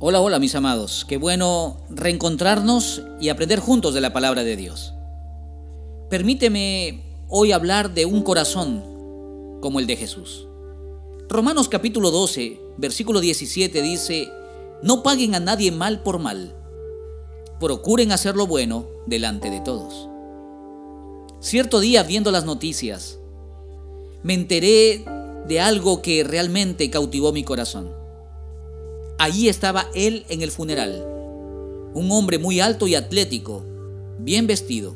Hola, hola mis amados, qué bueno reencontrarnos y aprender juntos de la palabra de Dios. Permíteme hoy hablar de un corazón como el de Jesús. Romanos capítulo 12, versículo 17 dice, no paguen a nadie mal por mal, procuren hacer lo bueno delante de todos. Cierto día viendo las noticias, me enteré de algo que realmente cautivó mi corazón. Allí estaba él en el funeral, un hombre muy alto y atlético, bien vestido,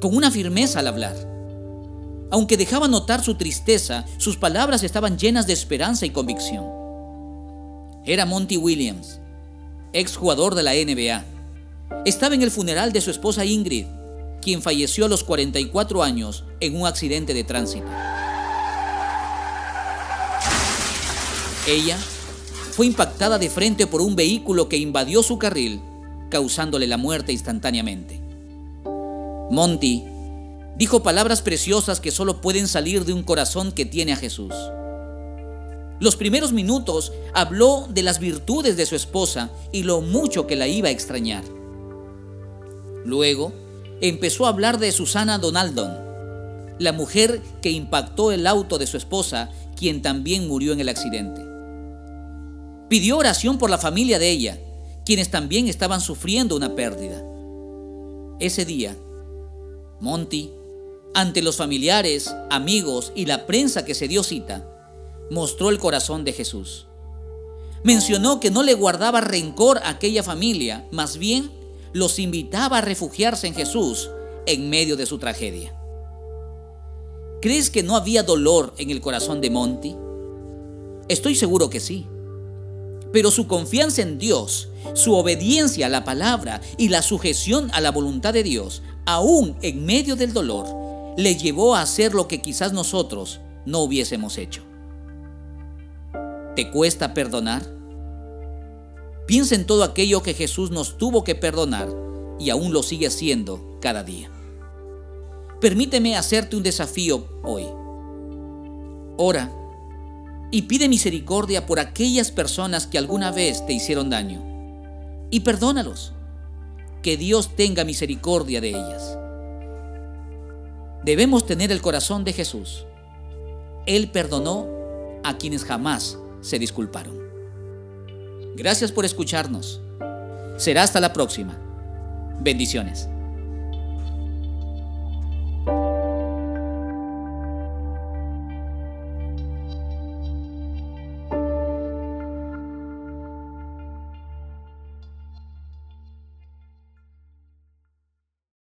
con una firmeza al hablar. Aunque dejaba notar su tristeza, sus palabras estaban llenas de esperanza y convicción. Era Monty Williams, exjugador de la NBA. Estaba en el funeral de su esposa Ingrid, quien falleció a los 44 años en un accidente de tránsito. Ella fue impactada de frente por un vehículo que invadió su carril, causándole la muerte instantáneamente. Monty dijo palabras preciosas que solo pueden salir de un corazón que tiene a Jesús. Los primeros minutos habló de las virtudes de su esposa y lo mucho que la iba a extrañar. Luego empezó a hablar de Susana Donaldon, la mujer que impactó el auto de su esposa, quien también murió en el accidente. Pidió oración por la familia de ella, quienes también estaban sufriendo una pérdida. Ese día, Monty, ante los familiares, amigos y la prensa que se dio cita, mostró el corazón de Jesús. Mencionó que no le guardaba rencor a aquella familia, más bien los invitaba a refugiarse en Jesús en medio de su tragedia. ¿Crees que no había dolor en el corazón de Monty? Estoy seguro que sí. Pero su confianza en Dios, su obediencia a la palabra y la sujeción a la voluntad de Dios, aún en medio del dolor, le llevó a hacer lo que quizás nosotros no hubiésemos hecho. ¿Te cuesta perdonar? Piensa en todo aquello que Jesús nos tuvo que perdonar y aún lo sigue haciendo cada día. Permíteme hacerte un desafío hoy. Ora y pide misericordia por aquellas personas que alguna vez te hicieron daño. Y perdónalos. Que Dios tenga misericordia de ellas. Debemos tener el corazón de Jesús. Él perdonó a quienes jamás se disculparon. Gracias por escucharnos. Será hasta la próxima. Bendiciones.